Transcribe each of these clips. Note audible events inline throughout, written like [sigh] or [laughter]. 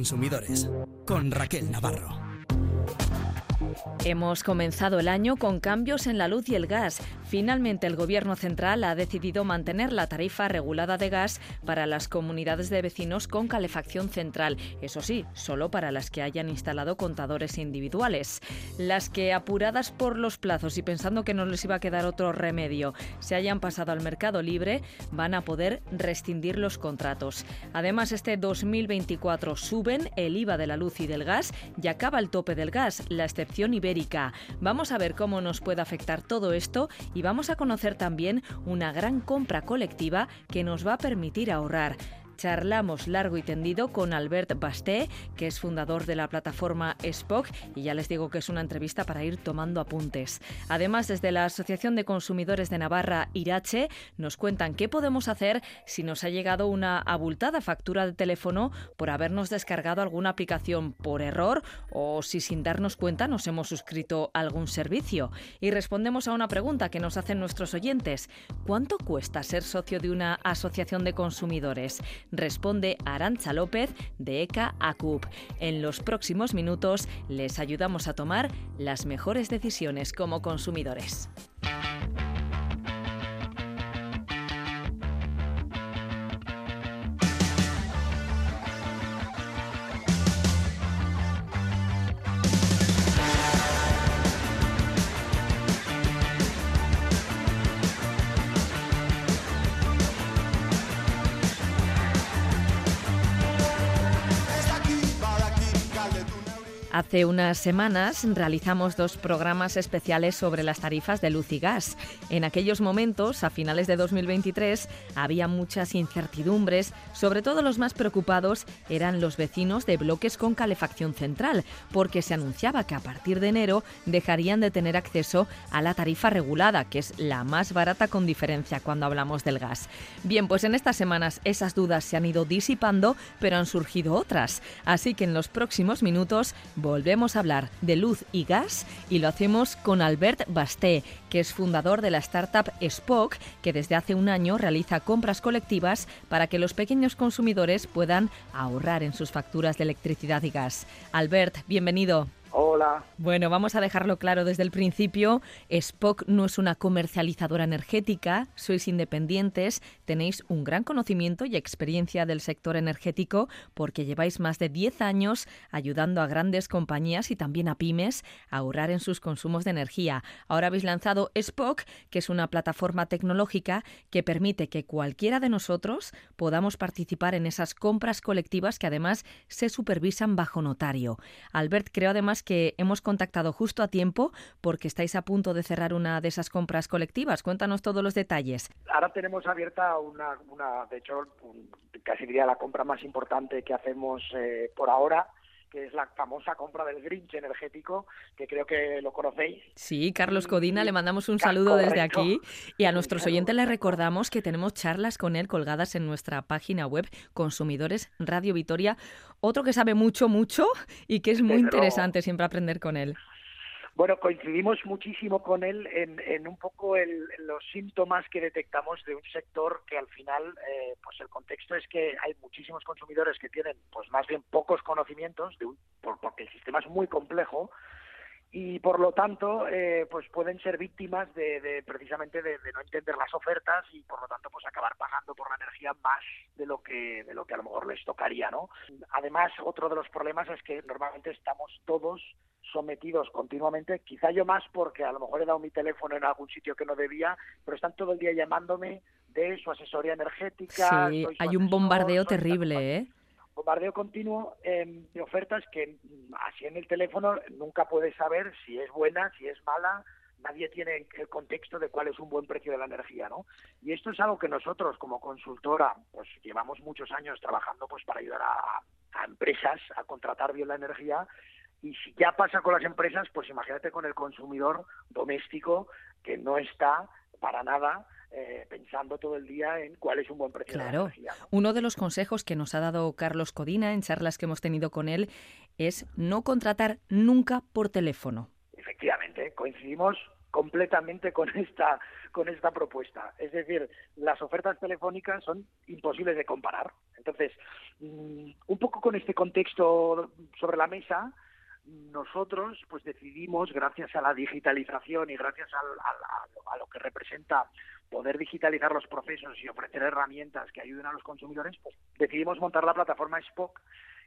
consumidores con Raquel Navarro. Hemos comenzado el año con cambios en la luz y el gas. Finalmente, el Gobierno central ha decidido mantener la tarifa regulada de gas para las comunidades de vecinos con calefacción central. Eso sí, solo para las que hayan instalado contadores individuales. Las que, apuradas por los plazos y pensando que no les iba a quedar otro remedio, se hayan pasado al mercado libre, van a poder rescindir los contratos. Además, este 2024 suben el IVA de la luz y del gas y acaba el tope del gas, la excepción ibérica. Vamos a ver cómo nos puede afectar todo esto y vamos a conocer también una gran compra colectiva que nos va a permitir ahorrar. Charlamos largo y tendido con Albert Basté, que es fundador de la plataforma Spock, y ya les digo que es una entrevista para ir tomando apuntes. Además, desde la Asociación de Consumidores de Navarra, Irache, nos cuentan qué podemos hacer si nos ha llegado una abultada factura de teléfono por habernos descargado alguna aplicación por error o si sin darnos cuenta nos hemos suscrito a algún servicio. Y respondemos a una pregunta que nos hacen nuestros oyentes. ¿Cuánto cuesta ser socio de una asociación de consumidores? Responde Arancha López de ECA ACUP. En los próximos minutos les ayudamos a tomar las mejores decisiones como consumidores. Hace unas semanas realizamos dos programas especiales sobre las tarifas de luz y gas. En aquellos momentos, a finales de 2023, había muchas incertidumbres, sobre todo los más preocupados eran los vecinos de bloques con calefacción central, porque se anunciaba que a partir de enero dejarían de tener acceso a la tarifa regulada, que es la más barata con diferencia cuando hablamos del gas. Bien, pues en estas semanas esas dudas se han ido disipando, pero han surgido otras. Así que en los próximos minutos volvemos a hablar de luz y gas y lo hacemos con Albert Basté, que es fundador de la startup Spock, que desde hace un año realiza compras colectivas para que los pequeños consumidores puedan ahorrar en sus facturas de electricidad y gas. Albert, bienvenido. Hola. Bueno, vamos a dejarlo claro desde el principio. Spock no es una comercializadora energética, sois independientes, tenéis un gran conocimiento y experiencia del sector energético porque lleváis más de 10 años ayudando a grandes compañías y también a pymes a ahorrar en sus consumos de energía. Ahora habéis lanzado Spock, que es una plataforma tecnológica que permite que cualquiera de nosotros podamos participar en esas compras colectivas que además se supervisan bajo notario. Albert creo además que hemos contactado justo a tiempo porque estáis a punto de cerrar una de esas compras colectivas. Cuéntanos todos los detalles. Ahora tenemos abierta una, de hecho, casi diría la compra más importante que hacemos eh, por ahora que es la famosa compra del Grinch energético, que creo que lo conocéis. Sí, Carlos Codina, le mandamos un saludo desde aquí y a nuestros oyentes les recordamos que tenemos charlas con él colgadas en nuestra página web Consumidores Radio Vitoria. Otro que sabe mucho, mucho y que es muy interesante siempre aprender con él. Bueno, coincidimos muchísimo con él en, un poco los síntomas que detectamos de un sector que al final, eh, pues el contexto es que hay muchísimos consumidores que tienen, pues más bien pocos conocimientos, de porque el sistema es muy complejo y por lo tanto, eh, pues pueden ser víctimas de, precisamente de, no entender las ofertas y por lo tanto, pues acabar pagando por la energía más de lo que de lo que a lo mejor les tocaría, ¿no? Además, otro de los problemas es que normalmente estamos todos sometidos continuamente, quizá yo más porque a lo mejor he dado mi teléfono en algún sitio que no debía, pero están todo el día llamándome de su asesoría energética. Sí, hay un bombardeo terrible, ¿eh? Bombardeo continuo de ofertas que mm, así en el teléfono nunca puedes saber si es buena, si es mala, nadie tiene el contexto de cuál es un buen precio de la energía, ¿no? Y esto es algo que nosotros como consultora, pues llevamos muchos años trabajando pues para ayudar a, a empresas a contratar bien la energía y si ya pasa con las empresas, pues imagínate con el consumidor doméstico que no está para nada eh, pensando todo el día en cuál es un buen precio. Claro. De Uno de los consejos que nos ha dado Carlos Codina en charlas que hemos tenido con él es no contratar nunca por teléfono. Efectivamente, coincidimos completamente con esta con esta propuesta. Es decir, las ofertas telefónicas son imposibles de comparar. Entonces, mm, un poco con este contexto sobre la mesa, nosotros pues decidimos, gracias a la digitalización y gracias a, lo que representa poder digitalizar los procesos y ofrecer herramientas que ayuden a los consumidores, pues decidimos montar la plataforma Spock,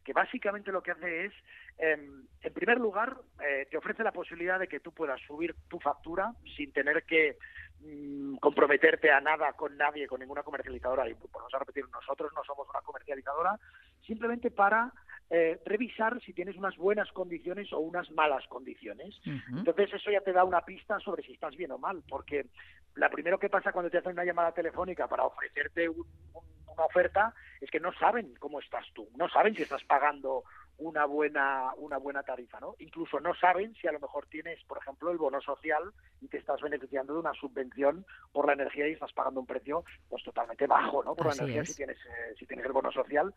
que básicamente lo que hace es, em, en primer lugar, eh, te ofrece la posibilidad de que tú puedas subir tu factura sin tener que mm, comprometerte a nada con nadie, con ninguna comercializadora. Y vamos a repetir, nosotros no somos una comercializadora, simplemente para eh, revisar si tienes unas buenas condiciones o unas malas condiciones. Entonces eso ya te da una pista sobre si estás bien o mal, porque la primero que pasa cuando te hacen una llamada telefónica para ofrecerte una oferta es que no saben cómo estás tú, no saben si estás pagando una buena una buena tarifa, ¿no? Incluso no saben si a lo mejor tienes, por ejemplo, el bono social y te estás beneficiando de una subvención por la energía y estás pagando un precio pues totalmente bajo, ¿no? Por la energía si tienes eh, si tienes el bono social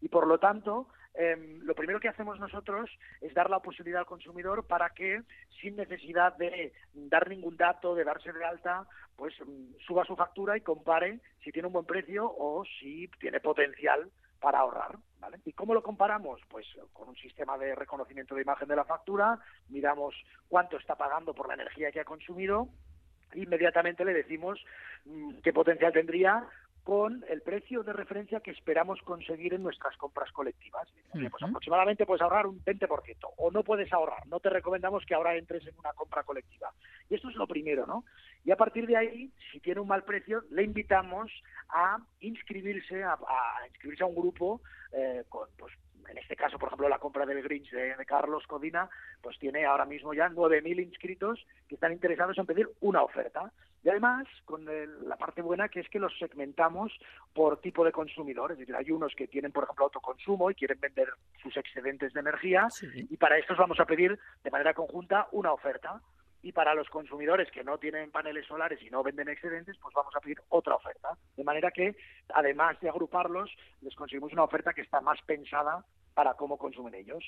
y por lo tanto em, lo primero que hacemos nosotros es dar la posibilidad al consumidor para que sin necesidad de dar ningún dato, de darse de alta, pues mm, suba su factura y compare si tiene un buen precio o si tiene potencial para ahorrar. ¿vale? ¿Y cómo lo comparamos? Pues con un sistema de reconocimiento de imagen de la factura, miramos cuánto está pagando por la energía que ha consumido, inmediatamente le decimos mm, qué potencial tendría con el precio de referencia que esperamos conseguir en nuestras compras colectivas. Pues aproximadamente puedes ahorrar un 20% o no puedes ahorrar. No te recomendamos que ahora entres en una compra colectiva. Y esto es lo primero, ¿no? Y a partir de ahí, si tiene un mal precio, le invitamos a inscribirse, a, inscribirse a un grupo eh, con, pues, en este caso, por ejemplo, la compra del Grinch de, Carlos Codina, pues tiene ahora mismo ya 9.000 inscritos que están interesados en pedir una oferta. Y además, con la parte buena que es que los segmentamos por tipo de consumidor. Es decir, hay unos que tienen, por ejemplo, autoconsumo y quieren vender sus excedentes de energía y para estos vamos a pedir de manera conjunta una oferta. Y para los consumidores que no tienen paneles solares y no venden excedentes, pues vamos a pedir otra oferta. De manera que, además de agruparlos, les conseguimos una oferta que está más pensada para cómo consumen ellos.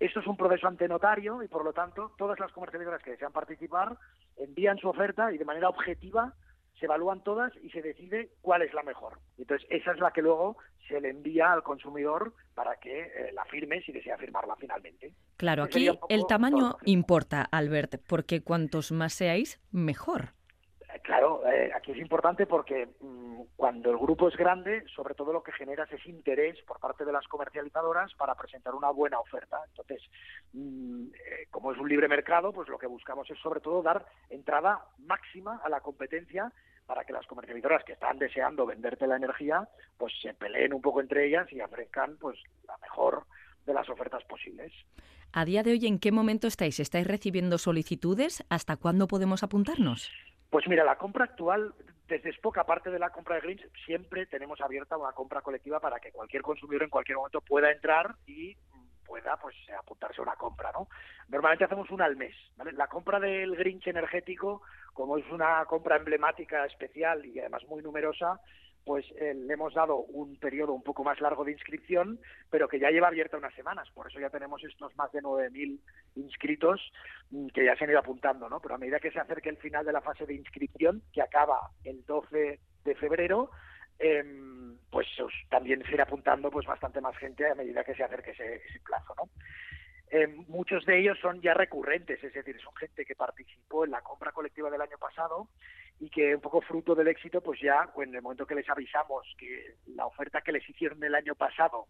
Esto es un proceso antenotario y, por lo tanto, todas las comercializadoras que desean participar envían su oferta y de manera objetiva se evalúan todas y se decide cuál es la mejor. Entonces, esa es la que luego se le envía al consumidor para que eh, la firme si desea firmarla finalmente. Claro, aquí el tamaño importa, Albert, porque cuantos más seáis, mejor. Eh, claro, eh, aquí es importante porque mm, cuando el grupo es grande, sobre todo lo que generas es interés por parte de las comercializadoras para presentar una buena oferta. Entonces, mm, como es un libre mercado, pues lo que buscamos es sobre todo dar entrada máxima a la competencia para que las comercializadoras que están deseando venderte la energía, pues se peleen un poco entre ellas y ofrezcan pues la mejor de las ofertas posibles. A día de hoy, ¿en qué momento estáis? ¿Estáis recibiendo solicitudes? ¿Hasta cuándo podemos apuntarnos? Pues mira, la compra actual, desde Spock, aparte de la compra de Greens, siempre tenemos abierta una compra colectiva para que cualquier consumidor en cualquier momento pueda entrar y pueda pues apuntarse a una compra, ¿no? Normalmente hacemos una al mes, ¿vale? La compra del Grinch energético, como es una compra emblemática especial y además muy numerosa, pues eh, le hemos dado un periodo un poco más largo de inscripción, pero que ya lleva abierta unas semanas. Por eso ya tenemos estos más de 9.000 inscritos mm, que ya se han ido apuntando, ¿no? Pero a medida que se acerque el final de la fase de inscripción, que acaba el 12 de febrero, Em, pues también se irá apuntando pues bastante más gente a medida que se acerque ese, plazo, ¿no? Em, muchos de ellos son ya recurrentes, es decir, son gente que participó en la compra colectiva del año pasado y que un poco fruto del éxito, pues ya en el momento que les avisamos que la oferta que les hicieron el año pasado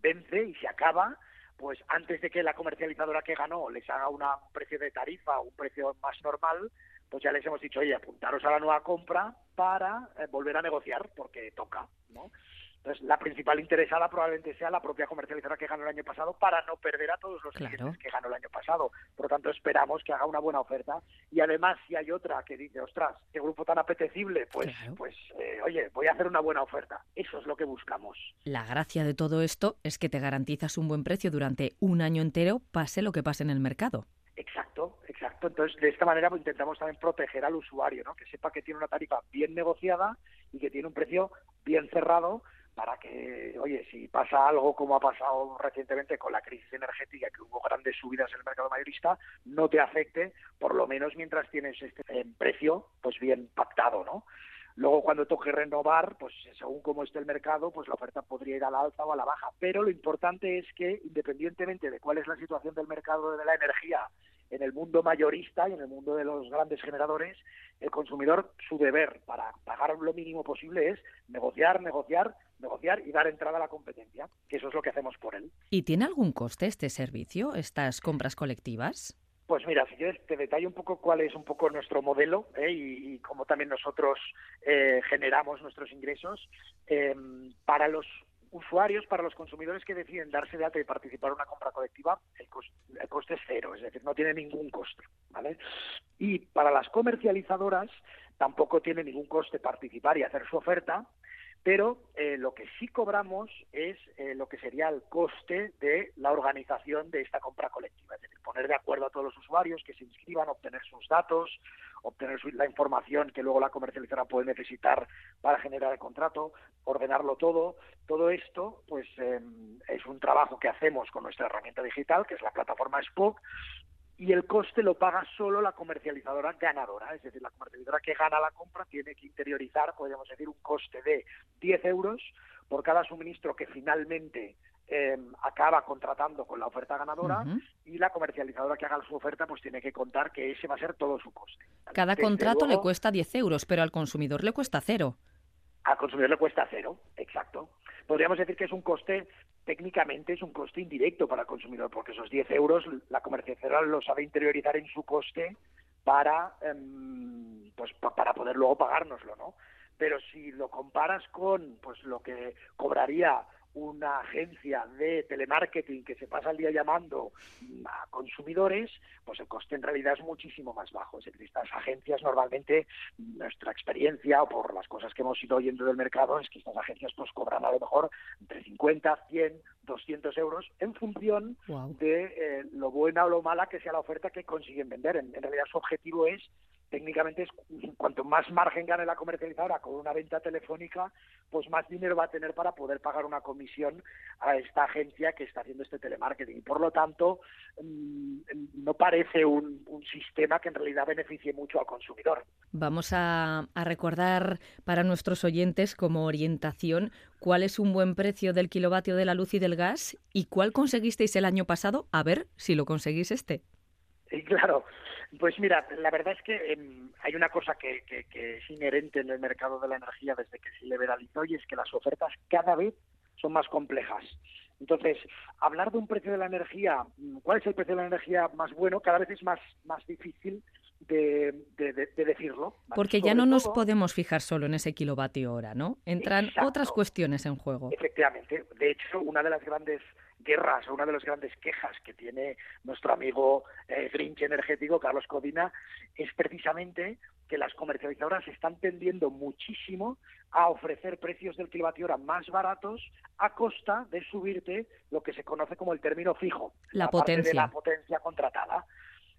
vence y se acaba, pues antes de que la comercializadora que ganó les haga un precio de tarifa o un precio más normal, pues ya les hemos dicho, oye, apuntaros a la nueva compra para eh, volver a negociar, porque toca, ¿no? Entonces, la principal interesada probablemente sea la propia comercializadora que ganó el año pasado para no perder a todos los clientes que ganó el año pasado. Por lo tanto, esperamos que haga una buena oferta. Y además, si hay otra que dice, ostras, qué grupo tan apetecible, pues, pues eh, oye, voy a hacer una buena oferta. Eso es lo que buscamos. La gracia de todo esto es que te garantizas un buen precio durante un año entero, pase lo que pase en el mercado. Exacto, exacto. Entonces, de esta manera pues, intentamos también proteger al usuario, ¿no? Que sepa que tiene una tarifa bien negociada y que tiene un precio bien cerrado para que, oye, si pasa algo como ha pasado recientemente con la crisis energética, que hubo grandes subidas en el mercado mayorista, no te afecte, por lo menos mientras tienes este precio pues bien pactado, ¿no? Luego, cuando toque renovar, pues según cómo esté el mercado, pues la oferta podría ir a la alza o a la baja. Pero lo importante es que, independientemente de cuál es la situación del mercado de la energía en el mundo mayorista y en el mundo de los grandes generadores, el consumidor, su deber para pagar lo mínimo posible es negociar, negociar, negociar y dar entrada a la competencia, que eso es lo que hacemos por él. ¿Y tiene algún coste este servicio, estas compras colectivas? Pues mira, si quieres te detallo un poco cuál es un poco nuestro modelo ¿eh? y, cómo también nosotros eh, generamos nuestros ingresos. Em, para los usuarios, para los consumidores que deciden darse de alta y participar en una compra colectiva, el, coste es cero, es decir, no tiene ningún coste. ¿vale? Y para las comercializadoras tampoco tiene ningún coste participar y hacer su oferta, pero eh, lo que sí cobramos es eh, lo que sería el coste de la organización de esta compra colectiva, es decir, poner de acuerdo a todos los usuarios que se inscriban, obtener sus datos, obtener la información que luego la comercializadora puede necesitar para generar el contrato, ordenarlo todo. Todo esto, pues, em, es un trabajo que hacemos con nuestra herramienta digital, que es la plataforma Spock, y el coste lo paga solo la comercializadora ganadora, es decir, la comercializadora que gana la compra tiene que interiorizar, podríamos decir, un coste de 10 euros por cada suministro que finalmente eh, acaba contratando con la oferta ganadora y la comercializadora que haga su oferta pues tiene que contar que ese va a ser todo su coste. Cada contrato le cuesta 10 euros, pero al consumidor le cuesta cero. Al consumidor le cuesta cero, exacto. Podríamos decir que es un coste técnicamente es un coste indirecto para el consumidor, porque esos 10 euros la comercializadora lo sabe interiorizar en su coste para, em, pues, para poder luego pagárnoslo, ¿no? Pero si lo comparas con pues lo que cobraría una agencia de telemarketing que se pasa el día llamando a consumidores, pues el coste en realidad es muchísimo más bajo. Es decir, estas agencias normalmente, nuestra experiencia o por las cosas que hemos ido oyendo del mercado, es que estas agencias pues cobran a lo mejor entre 50, 100, 200 euros en función de eh, lo buena o lo mala que sea la oferta que consiguen vender. en realidad su objetivo es técnicamente es cuanto más margen gane la comercializadora con una venta telefónica, pues más dinero va a tener para poder pagar una comisión a esta agencia que está haciendo este telemarketing. Y por lo tanto, mm, no parece un, sistema que en realidad beneficie mucho al consumidor. Vamos a, a recordar para nuestros oyentes como orientación cuál es un buen precio del kilovatio de la luz y del gas y cuál conseguisteis el año pasado, a ver si lo conseguís este. Sí, claro. Pues mira, la verdad es que em, hay una cosa que, es inherente en el mercado de la energía desde que se liberalizó y es que las ofertas cada vez son más complejas. Entonces, hablar de un precio de la energía, mm, ¿cuál es el precio de la energía más bueno? Cada vez es más, más difícil de, decirlo. Porque ya no nos podemos fijar solo en ese kilovatio hora, ¿no? Entran otras cuestiones en juego. Efectivamente. De hecho, una de las grandes guerras, una de las grandes quejas que tiene nuestro amigo eh, Grinch energético, Carlos Codina, es precisamente que las comercializadoras están tendiendo muchísimo a ofrecer precios del kilovatio hora más baratos a costa de subirte lo que se conoce como el término fijo, la, potencia. de la potencia contratada.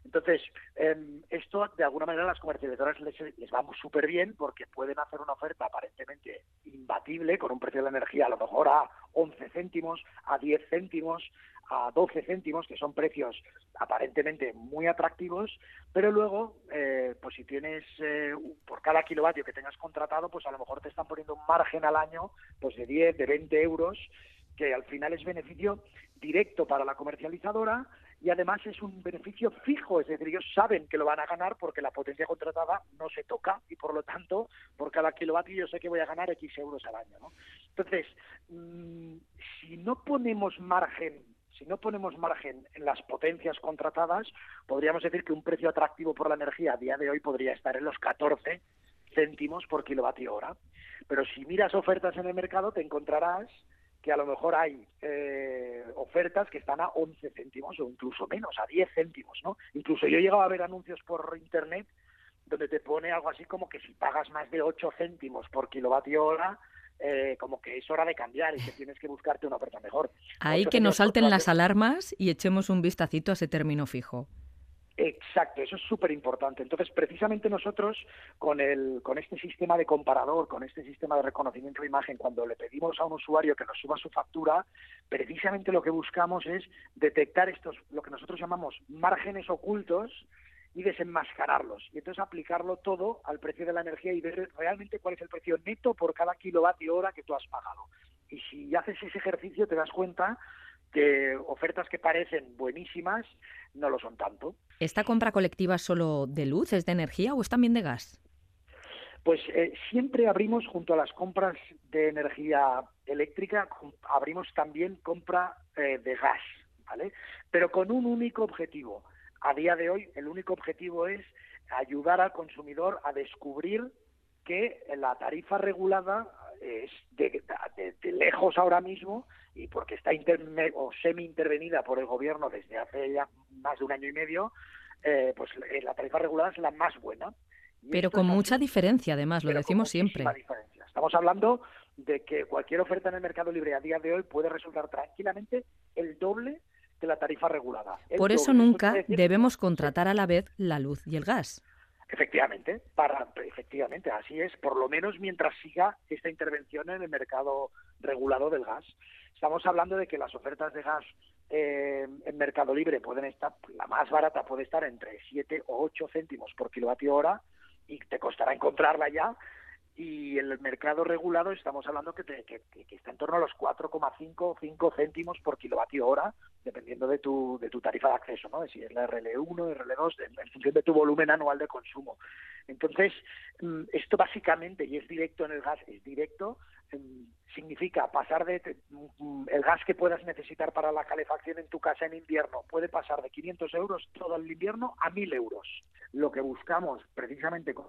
Entonces, em, esto de alguna manera a las comercializadoras les, les va súper bien porque pueden hacer una oferta aparentemente imbatible con un precio de la energía a lo mejor a 11 céntimos, a 10 céntimos, a 12 céntimos, que son precios aparentemente muy atractivos, pero luego, eh, pues si tienes eh, por cada kilovatio que tengas contratado, pues a lo mejor te están poniendo un margen al año pues de 10, de 20 euros, que al final es beneficio directo para la comercializadora, y además es un beneficio fijo, es decir, ellos saben que lo van a ganar porque la potencia contratada no se toca y por lo tanto por cada kilovatio yo sé que voy a ganar X euros al año. ¿no? Entonces, mm, si no ponemos margen si no ponemos margen en las potencias contratadas, podríamos decir que un precio atractivo por la energía a día de hoy podría estar en los 14 céntimos por kilovatio hora. Pero si miras ofertas en el mercado, te encontrarás que a lo mejor hay eh, ofertas que están a 11 céntimos o incluso menos, a 10 céntimos, ¿no? Incluso yo he llegado a ver anuncios por internet donde te pone algo así como que si pagas más de 8 céntimos por kilovatio hora, eh, como que es hora de cambiar y que [laughs] tienes que buscarte una oferta mejor. Ahí que nos salten las alarmas y echemos un vistacito a ese término fijo. Exacto, eso es súper importante. Entonces, precisamente nosotros, con, el, con este sistema de comparador, con este sistema de reconocimiento de imagen, cuando le pedimos a un usuario que nos suba su factura, precisamente lo que buscamos es detectar estos, lo que nosotros llamamos márgenes ocultos, y desenmascararlos. Y entonces aplicarlo todo al precio de la energía y ver realmente cuál es el precio neto por cada kilovatio hora que tú has pagado. Y si haces ese ejercicio te das cuenta que ofertas que parecen buenísimas no lo son tanto. ¿Esta compra colectiva solo de luz, es de energía o es también de gas? Pues eh, siempre abrimos junto a las compras de energía eléctrica, abrimos también compra eh, de gas, ¿vale? Pero con un único objetivo. A día de hoy el único objetivo es ayudar al consumidor a descubrir que la tarifa regulada es de, lejos ahora mismo y porque está o semi intervenida por el gobierno desde hace ya más de un año y medio, eh, pues eh, la tarifa regulada es la más buena. pero con mucha diferencia, además, lo decimos siempre. Estamos hablando de que cualquier oferta en el mercado libre a día de hoy puede resultar tranquilamente el doble de la tarifa regulada. Por eso nunca debemos contratar a la vez la luz y el gas. Efectivamente, para, efectivamente, así es, por lo menos mientras siga esta intervención en el mercado regulado del gas. Estamos hablando de que las ofertas de gas eh, en mercado libre pueden estar, la más barata puede estar entre 7 o 8 céntimos por kilovatio hora y te costará encontrarla ya y el mercado regulado estamos hablando que, que, está en torno a los 4,5 o 5 céntimos por kilovatio hora, dependiendo de tu, de tu tarifa de acceso, ¿no? si es la RL1, RL2, en, función de tu volumen anual de consumo. Entonces, mm, esto básicamente, y es directo en el gas, es directo, mm, significa pasar de mm, el gas que puedas necesitar para la calefacción en tu casa en invierno puede pasar de 500 euros todo el invierno a 1.000 euros. Lo que buscamos precisamente con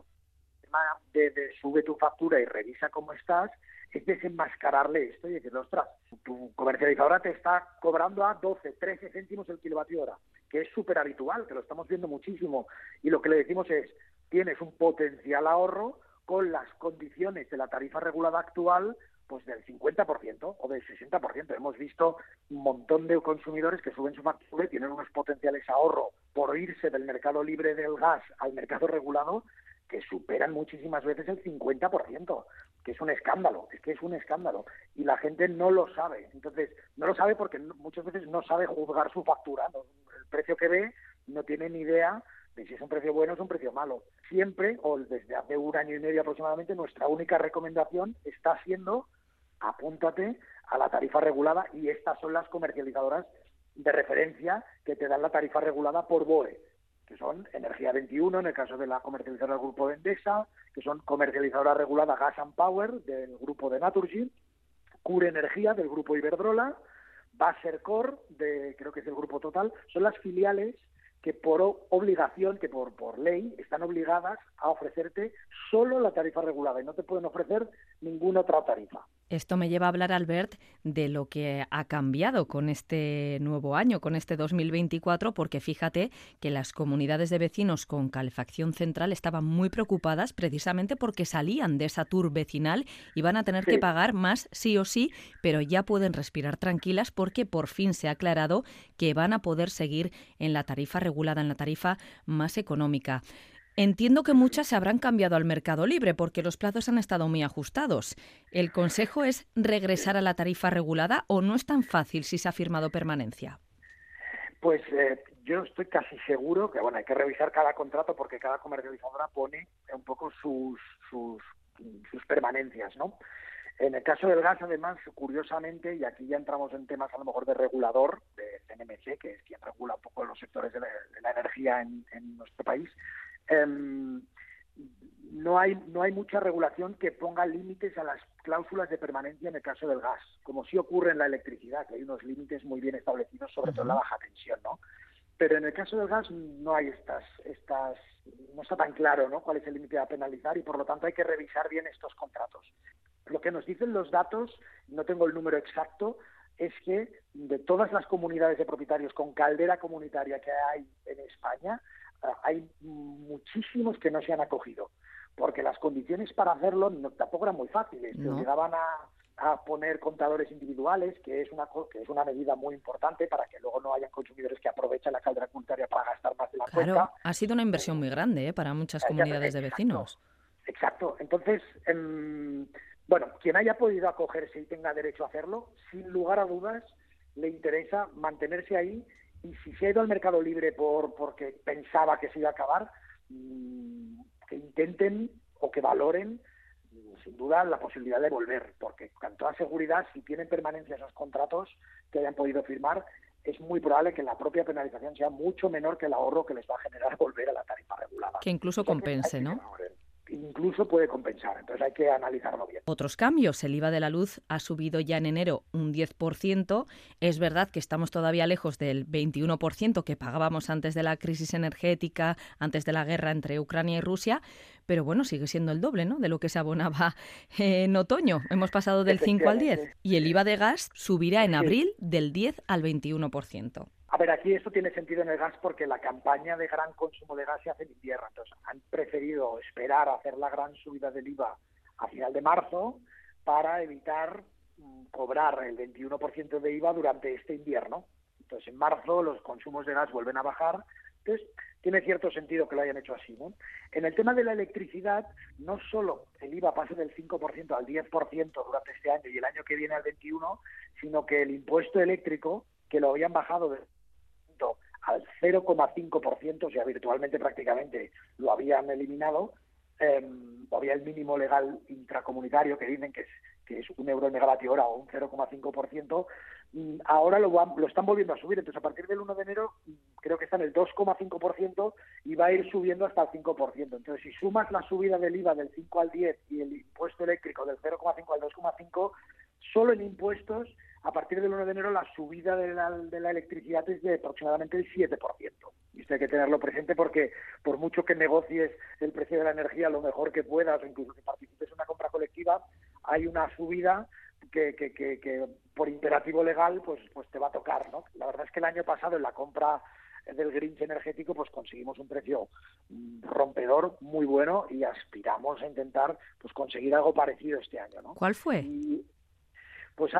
de, sube tu factura y revisa cómo estás, es desenmascararle esto y decirle, ostras, tu comercializadora te está cobrando a 12, 13 céntimos el kilovatio hora, que es súper habitual, que lo estamos viendo muchísimo. Y lo que le decimos es, tienes un potencial ahorro con las condiciones de la tarifa regulada actual pues del 50% o del 60%. Hemos visto un montón de consumidores que suben su factura y tienen unos potenciales ahorro por irse del mercado libre del gas al mercado regulado que superan muchísimas veces el 50%, que es un escándalo, es que es un escándalo. Y la gente no lo sabe. Entonces, no lo sabe porque muchas veces no sabe juzgar su factura. El precio que ve no tiene ni idea de si es un precio bueno o es un precio malo. Siempre, o desde hace un año y medio aproximadamente, nuestra única recomendación está siendo apúntate a la tarifa regulada y estas son las comercializadoras de referencia que te dan la tarifa regulada por BOE que son Energía 21, en el caso de la comercializadora del grupo de Endesa, que son comercializadora regulada Gas and Power del grupo de Naturgy, Cure Energía del grupo Iberdrola, Basercor, de, creo que es el grupo Total, son las filiales que por obligación, que por, por ley, están obligadas a ofrecerte solo la tarifa regulada y no te pueden ofrecer ninguna otra tarifa. Esto me lleva a hablar, Albert, de lo que ha cambiado con este nuevo año, con este 2024, porque fíjate que las comunidades de vecinos con calefacción central estaban muy preocupadas precisamente porque salían de esa tour vecinal y van a tener que pagar más sí o sí, pero ya pueden respirar tranquilas porque por fin se ha aclarado que van a poder seguir en la tarifa regulada, en la tarifa más económica. Entiendo que muchas se habrán cambiado al mercado libre porque los plazos han estado muy ajustados. ¿El consejo es regresar a la tarifa regulada o no es tan fácil si se ha firmado permanencia? Pues eh, yo estoy casi seguro que bueno hay que revisar cada contrato porque cada comercializadora pone un poco sus, sus, permanencias, ¿no? En el caso del gas, además, curiosamente, y aquí ya entramos en temas a lo mejor de regulador, de CNMC, que es quien regula un poco los sectores de la, energía en, en, nuestro país, Em, no hay no hay mucha regulación que ponga límites a las cláusulas de permanencia en el caso del gas, como sí ocurre en la electricidad, que hay unos límites muy bien establecidos, sobre todo en la baja tensión, ¿no? Pero en el caso del gas no hay estas estas no está tan claro, ¿no? Cuál es el límite a penalizar y por lo tanto hay que revisar bien estos contratos. Lo que nos dicen los datos, no tengo el número exacto, es que de todas las comunidades de propietarios con caldera comunitaria que hay en España, hay muchísimos que no se han acogido, porque las condiciones para hacerlo no, tampoco eran muy fáciles. Se obligaban a, poner contadores individuales, que es una que es una medida muy importante para que luego no haya consumidores que aprovechen la caldera comunitaria para gastar más de la claro, ha sido una inversión muy grande ¿eh? para muchas comunidades de vecinos. Exacto. Entonces, em, bueno, quien haya podido acogerse y tenga derecho a hacerlo, sin lugar a dudas, le interesa mantenerse ahí y si se ha ido al mercado libre por porque pensaba que se iba a acabar, mm, que intenten o que valoren sin duda la posibilidad de volver, porque con toda seguridad, si tienen permanencia esos contratos que hayan podido firmar, es muy probable que la propia penalización sea mucho menor que el ahorro que les va a generar [laughs] volver a la tarifa regulada. Que incluso compense, ¿no? Incluso puede compensar. Entonces hay que analizarlo bien. Otros cambios. El IVA de la luz ha subido ya en enero un 10%. Es verdad que estamos todavía lejos del 21% que pagábamos antes de la crisis energética, antes de la guerra entre Ucrania y Rusia, pero bueno, sigue siendo el doble ¿no? de lo que se abonaba [laughs] en otoño. Hemos pasado del 5 al 10 y el IVA de gas subirá en abril del 10 al 21%. A ver, aquí esto tiene sentido en el gas porque la campaña de gran consumo de gas se hace en invierno. Entonces, han preferido esperar a hacer la gran subida del IVA a final de marzo para evitar mm, cobrar el 21% de IVA durante este invierno. Entonces, en marzo los consumos de gas vuelven a bajar. Entonces, tiene cierto sentido que lo hayan hecho así. ¿no? En el tema de la electricidad, no solo el IVA pase del 5% al 10% durante este año y el año que viene al 21%, sino que el impuesto eléctrico, que lo habían bajado al 0,5%, o sea, virtualmente prácticamente lo habían eliminado, eh, había el mínimo legal intracomunitario que dicen que es, que es un euro el megavatio hora o un 0,5%, mm, ahora lo, lo están volviendo a subir. Entonces, a partir del 1 de enero, creo que está en el 2,5% y va a ir subiendo hasta el 5%. Entonces, si sumas la subida del IVA del 5 al 10 y el impuesto eléctrico del 0,5 al 2,5, solo en impuestos a partir del 1 de enero la subida de la, de la electricidad es de aproximadamente el 7%. Y esto hay que tenerlo presente porque por mucho que negocies el precio de la energía lo mejor que puedas o incluso que participes en una compra colectiva, hay una subida que, que, que, por imperativo legal pues, pues te va a tocar. ¿no? La verdad es que el año pasado en la compra del Grinch energético, pues conseguimos un precio rompedor muy bueno y aspiramos a intentar pues conseguir algo parecido este año, ¿no? ¿Cuál fue? pues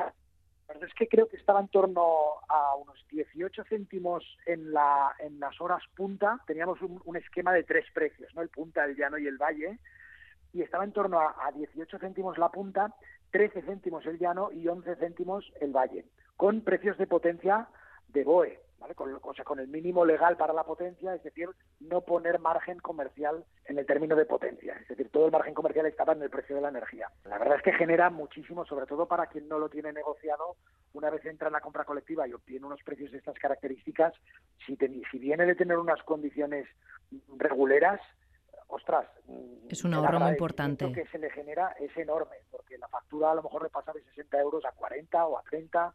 la verdad es que creo que estaba en torno a unos 18 céntimos en, la, en las horas punta. Teníamos un, esquema de tres precios, ¿no? el punta, el llano y el valle. Y estaba en torno a, a 18 céntimos la punta, 13 céntimos el llano y 11 céntimos el valle, con precios de potencia de BOE. Con, o sea, con el mínimo legal para la potencia, es decir, no poner margen comercial en el término de potencia. Es decir, todo el margen comercial estaba en el precio de la energía. La verdad es que genera muchísimo, sobre todo para quien no lo tiene negociado, una vez entra en la compra colectiva y obtiene unos precios de estas características, si, si viene de tener unas condiciones reguleras, ostras, es un ahorro muy importante. Lo que se le genera es enorme, porque la factura a lo mejor le pasa de 60 euros a 40 o a 30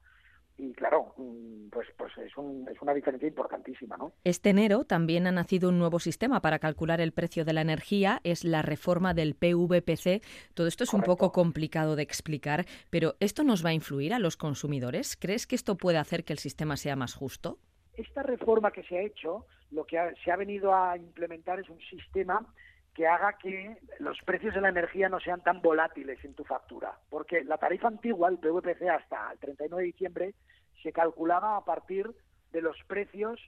y claro, mm, pues, pues es, es, una diferencia importantísima. ¿no? Este enero también ha nacido un nuevo sistema para calcular el precio de la energía, es la reforma del PVPC. Todo esto es un poco complicado de explicar, pero ¿esto nos va a influir a los consumidores? ¿Crees que esto puede hacer que el sistema sea más justo? Esta reforma que se ha hecho, lo que se ha venido a implementar es un sistema que haga que los precios de la energía no sean tan volátiles en tu factura. Porque la tarifa antigua, el PVPC, hasta el 31 de diciembre, se calculaba a partir de los precios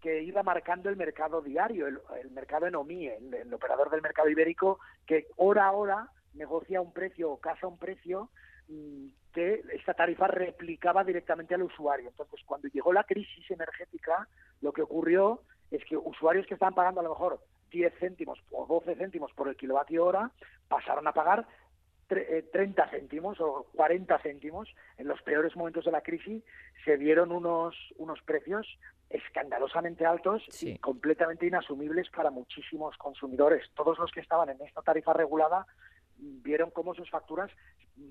que iba marcando el mercado diario, el, mercado en OMIE, el, operador del mercado ibérico, que hora a hora negocia un precio o casa un precio mm, que esta tarifa replicaba directamente al usuario. Entonces, cuando llegó la crisis energética, lo que ocurrió es que usuarios que estaban pagando a lo mejor 10 céntimos o 12 céntimos por el kilovatio hora pasaron a pagar 30 eh, céntimos o 40 céntimos. En los peores momentos de la crisis se vieron unos, unos precios escandalosamente altos y completamente inasumibles para muchísimos consumidores. Todos los que estaban en esta tarifa regulada vieron cómo sus facturas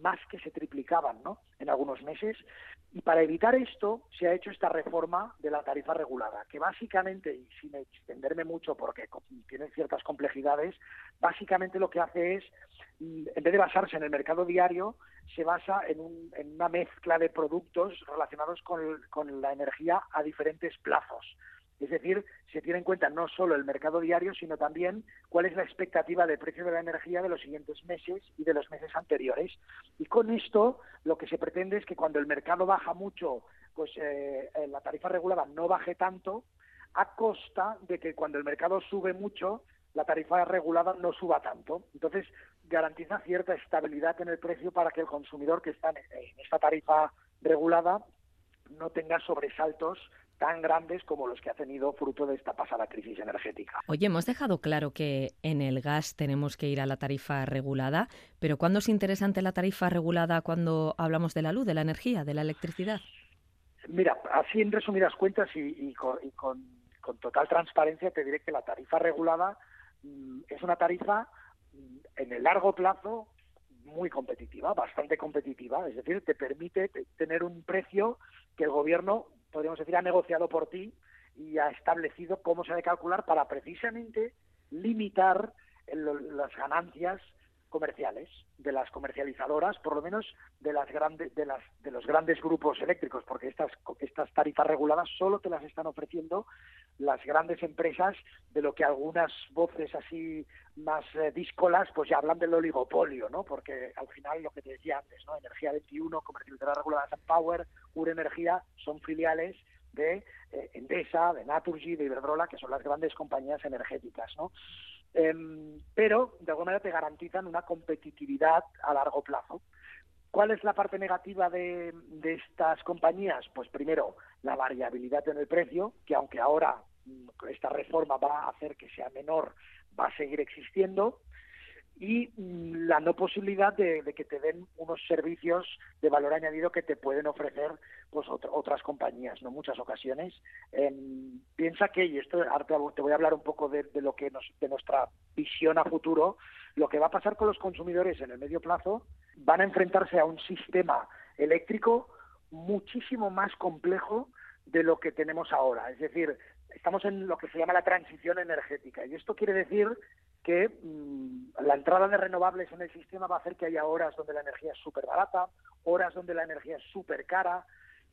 más que se triplicaban ¿no? en algunos meses. Y para evitar esto se ha hecho esta reforma de la tarifa regulada, que básicamente, y sin extenderme mucho porque tiene ciertas complejidades, básicamente lo que hace es, en vez de basarse en el mercado diario, se basa en, una mezcla de productos relacionados con la energía a diferentes plazos. Es decir, se tiene en cuenta no solo el mercado diario, sino también cuál es la expectativa de precio de la energía de los siguientes meses y de los meses anteriores. Y con esto lo que se pretende es que cuando el mercado baja mucho, pues eh, eh, la tarifa regulada no baje tanto, a costa de que cuando el mercado sube mucho, la tarifa regulada no suba tanto. Entonces, garantiza cierta estabilidad en el precio para que el consumidor que está en esta tarifa regulada no tenga sobresaltos tan grandes como los que ha tenido fruto de esta pasada crisis energética. Oye, hemos dejado claro que en el gas tenemos que ir a la tarifa regulada, pero ¿cuándo es interesante la tarifa regulada cuando hablamos de la luz, de la energía, de la electricidad? Mira, así en resumidas cuentas y, con, total transparencia te diré que la tarifa regulada mm, es una tarifa mm, en el largo plazo muy competitiva, bastante competitiva, es decir, te permite tener un precio que el gobierno podríamos decir, ha negociado por ti y ha establecido cómo se ha de calcular para precisamente limitar las ganancias comerciales de las comercializadoras, por lo menos de las grandes de las de los grandes grupos eléctricos, porque estas estas tarifas reguladas solo te las están ofreciendo las grandes empresas, de lo que algunas voces así más eh, díscolas pues ya hablan del oligopolio, ¿no? Porque al final lo que te decía antes, ¿no? Energía 21, comercializadora regulada Power, Ur Energía son filiales de eh, Endesa, de Naturgy, de Iberdrola, que son las grandes compañías energéticas, ¿no? Em, pero de alguna manera te garantizan una competitividad a largo plazo. ¿Cuál es la parte negativa de, estas compañías? Pues primero, la variabilidad en el precio, que aunque ahora mm, esta reforma va a hacer que sea menor, va a seguir existiendo y mm, la no posibilidad de, que te den unos servicios de valor añadido que te pueden ofrecer pues otras compañías no muchas ocasiones. Em, piensa que y esto ahora te voy a hablar un poco de, lo que nos, de nuestra visión a futuro lo que va a pasar con los consumidores en el medio plazo van a enfrentarse a un sistema eléctrico muchísimo más complejo de lo que tenemos ahora. Es decir estamos en lo que se llama la transición energética y esto quiere decir que mm, la entrada de renovables en el sistema va a hacer que haya horas donde la energía es súper barata, horas donde la energía es súper cara,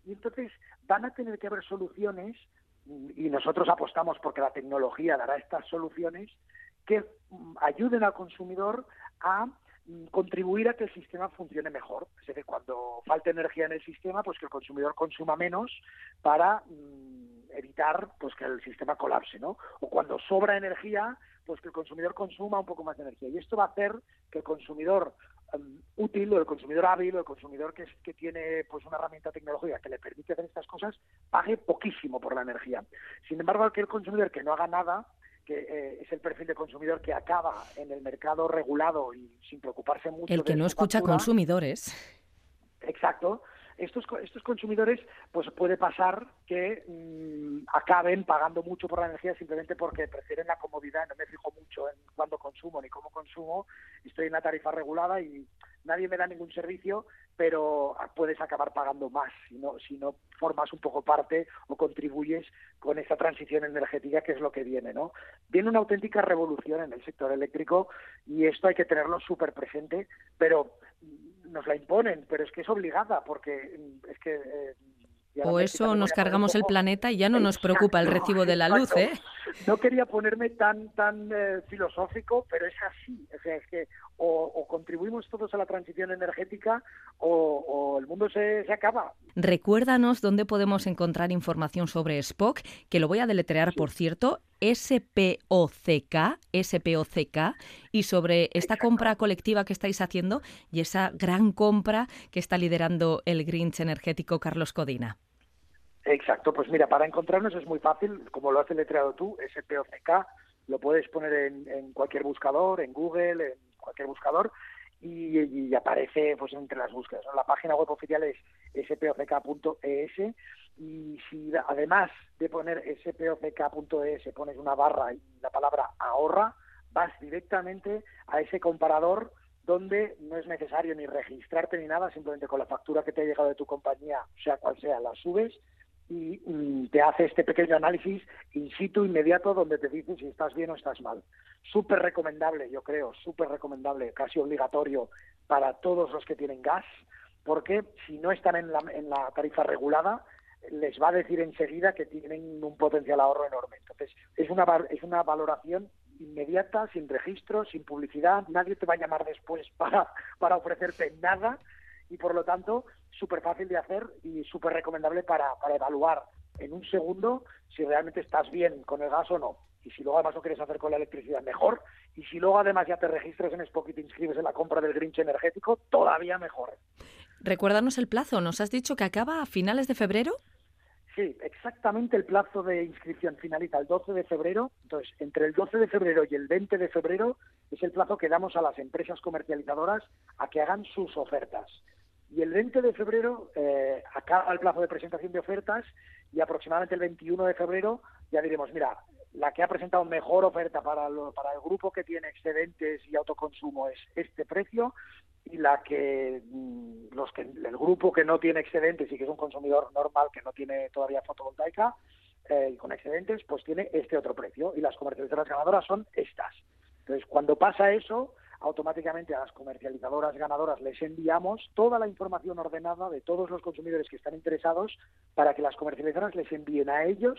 y entonces van a tener que haber soluciones, mm, y nosotros apostamos porque la tecnología dará estas soluciones, que mm, ayuden al consumidor a contribuir a que el sistema funcione mejor. Es decir, cuando falte energía en el sistema, pues que el consumidor consuma menos para evitar pues que el sistema colapse, ¿no? O cuando sobra energía, pues que el consumidor consuma un poco más de energía. Y esto va a hacer que el consumidor em, útil o el consumidor hábil o el consumidor que, que tiene pues una herramienta tecnológica que le permite hacer estas cosas pague poquísimo por la energía. Sin embargo, aquel consumidor que no haga nada, que eh, es el perfil de consumidor que acaba en el mercado regulado y sin preocuparse mucho. El que no escucha consumidores. Exacto estos, estos consumidores, pues puede pasar que mm, acaben pagando mucho por la energía simplemente porque prefieren la comodidad, no me fijo mucho en cuándo consumo ni cómo consumo, estoy en la tarifa regulada y nadie me da ningún servicio, pero puedes acabar pagando más si no, si no formas un poco parte o contribuyes con esta transición energética que es lo que viene, ¿no? Viene una auténtica revolución en el sector eléctrico y esto hay que tenerlo súper presente, pero nos la imponen, pero es que es obligada, porque mm, es que... Eh, o eso nos cargamos el planeta y ya no nos preocupa el recibo de la luz, ¿eh? No quería ponerme tan tan eh, filosófico, pero es así. O sea, es que o, contribuimos todos a la transición energética o, el mundo se, se, acaba. Recuérdanos dónde podemos encontrar información sobre Spock, que lo voy a deletrear, por cierto, SPOCK, SPOCK, y sobre esta compra colectiva que estáis haciendo y esa gran compra que está liderando el Grinch energético Carlos Codina. Exacto, pues mira, para encontrarnos es muy fácil, como lo has deletreado tú, SPOCK, lo puedes poner en, cualquier buscador, en Google, en cualquier buscador, y, aparece pues entre las búsquedas. La página web oficial es spock.es y si además de poner spock.es pones una barra y la palabra ahorra, vas directamente a ese comparador donde no es necesario ni registrarte ni nada, simplemente con la factura que te ha llegado de tu compañía, sea cual sea, la subes y mm, te hace este pequeño análisis in situ inmediato donde te dice si estás bien o estás mal. Súper recomendable, yo creo, súper recomendable, casi obligatorio para todos los que tienen gas, porque si no están en la, en la tarifa regulada, les va a decir enseguida que tienen un potencial ahorro enorme. Entonces, es una, es una valoración inmediata, sin registro, sin publicidad, nadie te va a llamar después [laughs] para, para ofrecerte nada y por lo tanto súper fácil de hacer y súper recomendable para, para evaluar en un segundo si realmente estás bien con el gas o no. Y si luego además lo quieres hacer con la electricidad, mejor. Y si luego además ya te registras en Spock y te inscribes en la compra del Grinch energético, todavía mejor. Recuérdanos el plazo. Nos has dicho que acaba a finales de febrero. Sí, exactamente el plazo de inscripción finaliza el 12 de febrero. Entonces, entre el 12 de febrero y el 20 de febrero es el plazo que damos a las empresas comercializadoras a que hagan sus ofertas. Y el 20 de febrero eh, acaba el plazo de presentación de ofertas y aproximadamente el 21 de febrero ya diremos, mira, la que ha presentado mejor oferta para, el grupo que tiene excedentes y autoconsumo es este precio y la que mm, los que el grupo que no tiene excedentes y que es un consumidor normal que no tiene todavía fotovoltaica eh, y con excedentes pues tiene este otro precio y las comercializadoras ganadoras son estas. Entonces cuando pasa eso automáticamente a las comercializadoras ganadoras les enviamos toda la información ordenada de todos los consumidores que están interesados para que las comercializadoras les envíen a ellos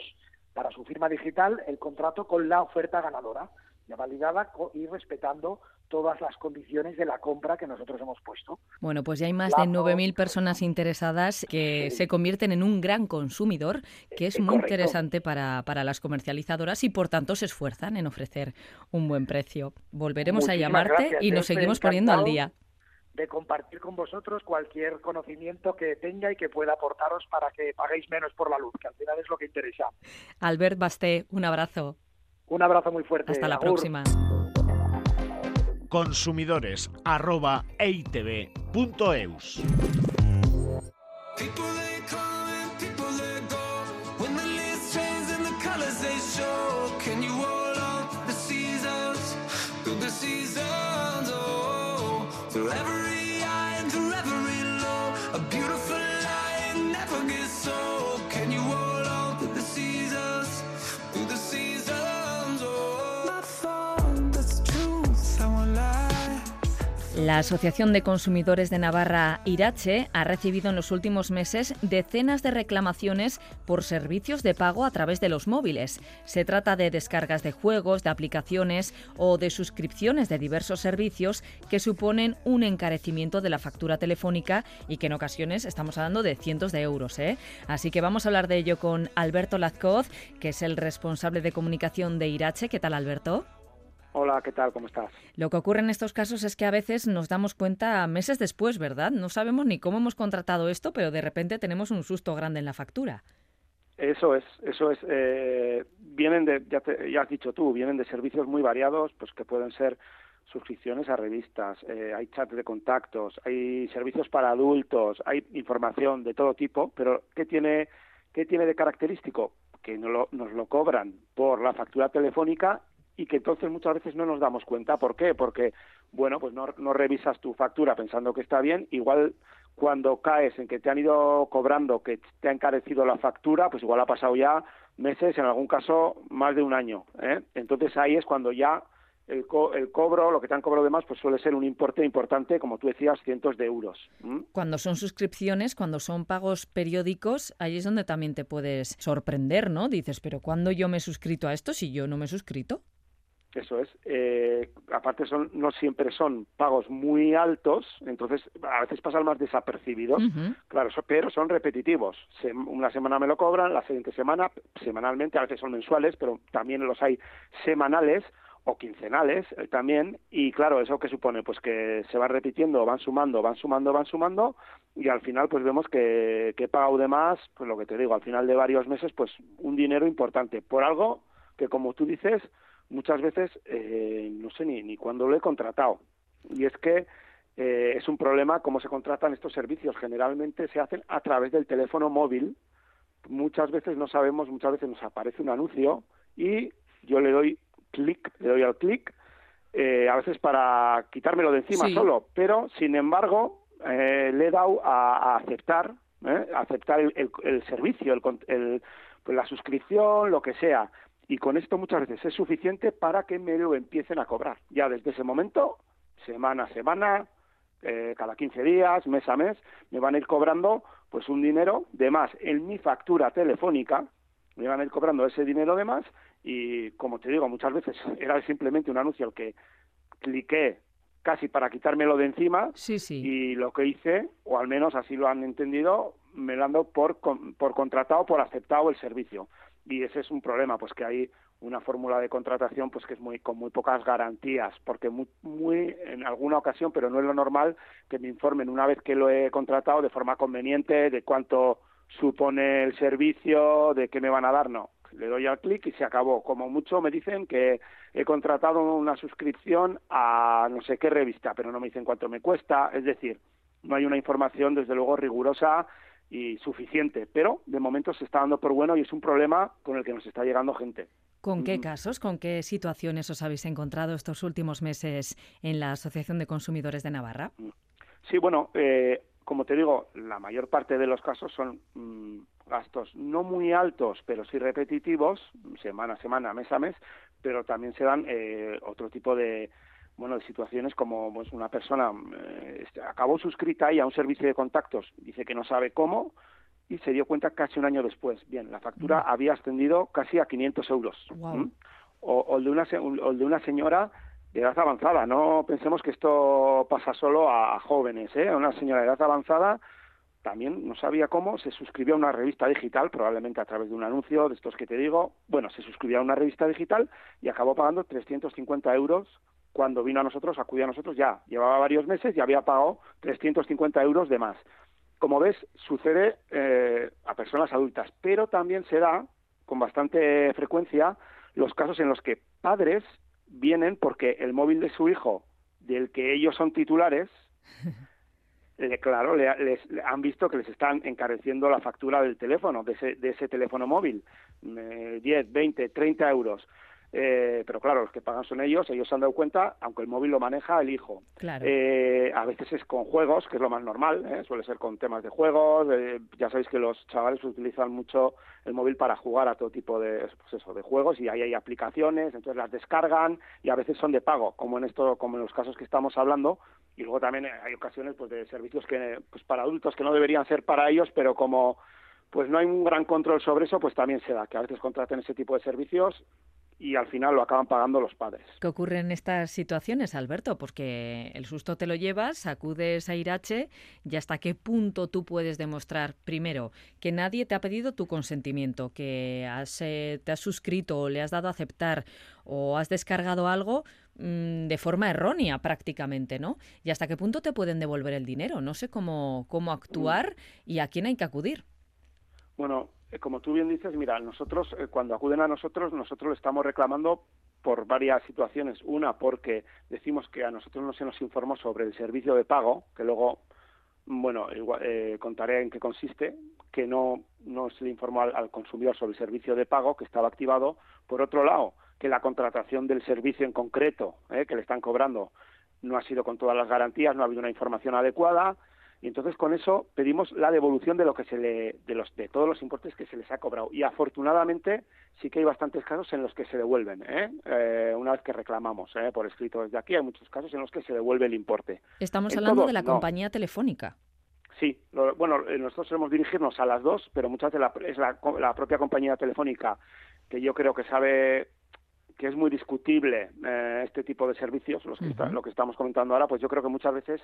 para su firma digital el contrato con la oferta ganadora ya validada y respetando todas las condiciones de la compra que nosotros hemos puesto. Bueno, pues ya hay más de 9.000 personas interesadas que se convierten en un gran consumidor, que es muy interesante para, para, las comercializadoras y por tanto se esfuerzan en ofrecer un buen precio. Volveremos a llamarte y nos seguimos poniendo al día de compartir con vosotros cualquier conocimiento que tenga y que pueda aportaros para que paguéis menos por la luz, que al final es lo que interesa. Albert Basté, un abrazo. Un abrazo muy fuerte. Hasta la próxima consumidores arroba eitv.eus. La Asociación de Consumidores de Navarra, Irache, ha recibido en los últimos meses decenas de reclamaciones por servicios de pago a través de los móviles. Se trata de descargas de juegos, de aplicaciones o de suscripciones de diversos servicios que suponen un encarecimiento de la factura telefónica y que en ocasiones estamos hablando de cientos de euros. ¿eh? Así que vamos a hablar de ello con Alberto Lazcoz, que es el responsable de comunicación de Irache. ¿Qué tal, Alberto? Hola, ¿qué tal? ¿Cómo estás? Lo que ocurre en estos casos es que a veces nos damos cuenta meses después, ¿verdad? No sabemos ni cómo hemos contratado esto, pero de repente tenemos un susto grande en la factura. Eso es, eso es. Eh, vienen de, ya, ya, has dicho tú, vienen de servicios muy variados, pues que pueden ser suscripciones a revistas, eh, hay chats de contactos, hay servicios para adultos, hay información de todo tipo, pero ¿qué tiene, qué tiene de característico? Que no lo, nos lo cobran por la factura telefónica y que entonces muchas veces no nos damos cuenta. ¿Por qué? Porque, bueno, pues no, revisas tu factura pensando que está bien, igual cuando caes en que te han ido cobrando, que te ha encarecido la factura, pues igual ha pasado ya meses, en algún caso más de un año. ¿eh? Entonces ahí es cuando ya el, el, cobro, lo que te han cobrado de más, pues suele ser un importe importante, como tú decías, cientos de euros. Cuando son suscripciones, cuando son pagos periódicos, ahí es donde también te puedes sorprender, ¿no? Dices, pero ¿cuándo yo me he suscrito a esto si yo no me he suscrito? Eso es. Eh, aparte, son no siempre son pagos muy altos, entonces a veces pasan más desapercibidos, claro, pero son repetitivos. una semana me lo cobran, la siguiente semana, semanalmente, a veces son mensuales, pero también los hay semanales o quincenales eh, también y claro eso que supone pues que se va repitiendo van sumando van sumando van sumando y al final pues vemos que, que he pagado de más pues lo que te digo al final de varios meses pues un dinero importante por algo que como tú dices muchas veces eh, no sé ni, ni cuándo lo he contratado. Y es que eh, es un problema cómo se contratan estos servicios. Generalmente se hacen a través del teléfono móvil. Muchas veces no sabemos, muchas veces nos aparece un anuncio y yo le doy clic, le doy al clic, eh, a veces para quitármelo de encima solo, pero sin embargo eh, le he dado a, aceptar, ¿eh? aceptar el, el, servicio, el, el, pues la suscripción, lo que sea y con esto muchas veces es suficiente para que me lo empiecen a cobrar. Ya desde ese momento, semana a semana, eh, cada 15 días, mes a mes, me van a ir cobrando pues un dinero de más en mi factura telefónica, me van a ir cobrando ese dinero de más y como te digo, muchas veces era simplemente un anuncio al que cliqué casi para quitármelo de encima sí, sí. y lo que hice, o al menos así lo han entendido, me lo han dado por, por contratado, por aceptado el servicio y ese es un problema, pues que hay una fórmula de contratación pues que es muy con muy pocas garantías, porque muy, muy en alguna ocasión, pero no es lo normal que me informen una vez que lo he contratado de forma conveniente de cuánto supone el servicio, de qué me van a dar, no. Le doy al clic y se acabó. Como mucho me dicen que he contratado una suscripción a no sé qué revista, pero no me dicen cuánto me cuesta. Es decir, no hay una información, desde luego, rigurosa y suficiente, pero de momento se está dando por bueno y es un problema con el que nos está llegando gente. ¿Con qué casos, con qué situaciones os habéis encontrado estos últimos meses en la Asociación de Consumidores de Navarra? Sí, bueno, eh, como te digo, la mayor parte de los casos son mm, gastos no muy altos, pero sí repetitivos, semana a semana, mes a mes, pero también se dan eh, otro tipo de, bueno, de situaciones como pues, una persona eh, este, acabó suscrita ahí a un servicio de contactos, dice que no sabe cómo y se dio cuenta casi un año después. Bien, la factura había ascendido casi a 500 euros. O, el de una, o de una señora de edad avanzada. No pensemos que esto pasa solo a, jóvenes. ¿eh? Una señora de edad avanzada también no sabía cómo, se suscribió a una revista digital, probablemente a través de un anuncio de estos que te digo. Bueno, se suscribió a una revista digital y acabó pagando 350 euros cuando vino a nosotros, acudió a nosotros ya, llevaba varios meses y había pagado 350 euros de más. Como ves, sucede eh, a personas adultas, pero también se da con bastante frecuencia los casos en los que padres vienen porque el móvil de su hijo, del que ellos son titulares, [laughs] claro, les, han visto que les están encareciendo la factura del teléfono, de ese, de ese teléfono móvil, 10, 20, 30 euros. Eh, pero claro, los que pagan son ellos, ellos se han dado cuenta, aunque el móvil lo maneja el hijo. Eh, a veces es con juegos, que es lo más normal, ¿eh? suele ser con temas de juegos, ya sabéis que los chavales utilizan mucho el móvil para jugar a todo tipo de, pues eso, de juegos y ahí hay aplicaciones, entonces las descargan y a veces son de pago, como en esto, como en los casos que estamos hablando, y luego también hay ocasiones pues de servicios que pues para adultos que no deberían ser para ellos, pero como pues no hay un gran control sobre eso, pues también se da que a veces contraten ese tipo de servicios y al final lo acaban pagando los padres. ¿Qué ocurre en estas situaciones, Alberto? Porque el susto te lo llevas, acudes a Irache y hasta qué punto tú puedes demostrar, primero, que nadie te ha pedido tu consentimiento, que has, eh, te has suscrito o le has dado a aceptar o has descargado algo mm, de forma errónea prácticamente, ¿no? Y hasta qué punto te pueden devolver el dinero. No sé cómo, cómo actuar y a quién hay que acudir. Bueno, como tú bien dices, mira, nosotros, eh, cuando acuden a nosotros, nosotros le estamos reclamando por varias situaciones. Una, porque decimos que a nosotros no se nos informó sobre el servicio de pago, que luego, bueno, eh, contaré en qué consiste, que no, no se le informó al, consumidor sobre el servicio de pago que estaba activado. Por otro lado, que la contratación del servicio en concreto que le están cobrando no ha sido con todas las garantías, no ha habido una información adecuada y entonces con eso pedimos la devolución de lo que se le de los de todos los importes que se les ha cobrado y afortunadamente sí que hay bastantes casos en los que se devuelven ¿eh? Eh, una vez que reclamamos ¿eh? por escrito desde aquí hay muchos casos en los que se devuelve el importe estamos hablando de la compañía telefónica Sí, bueno, nosotros solemos dirigirnos a las dos, pero muchas veces es la, la propia compañía telefónica que yo creo que sabe que es muy discutible eh, este tipo de servicios, los que lo que estamos comentando ahora, pues yo creo que muchas veces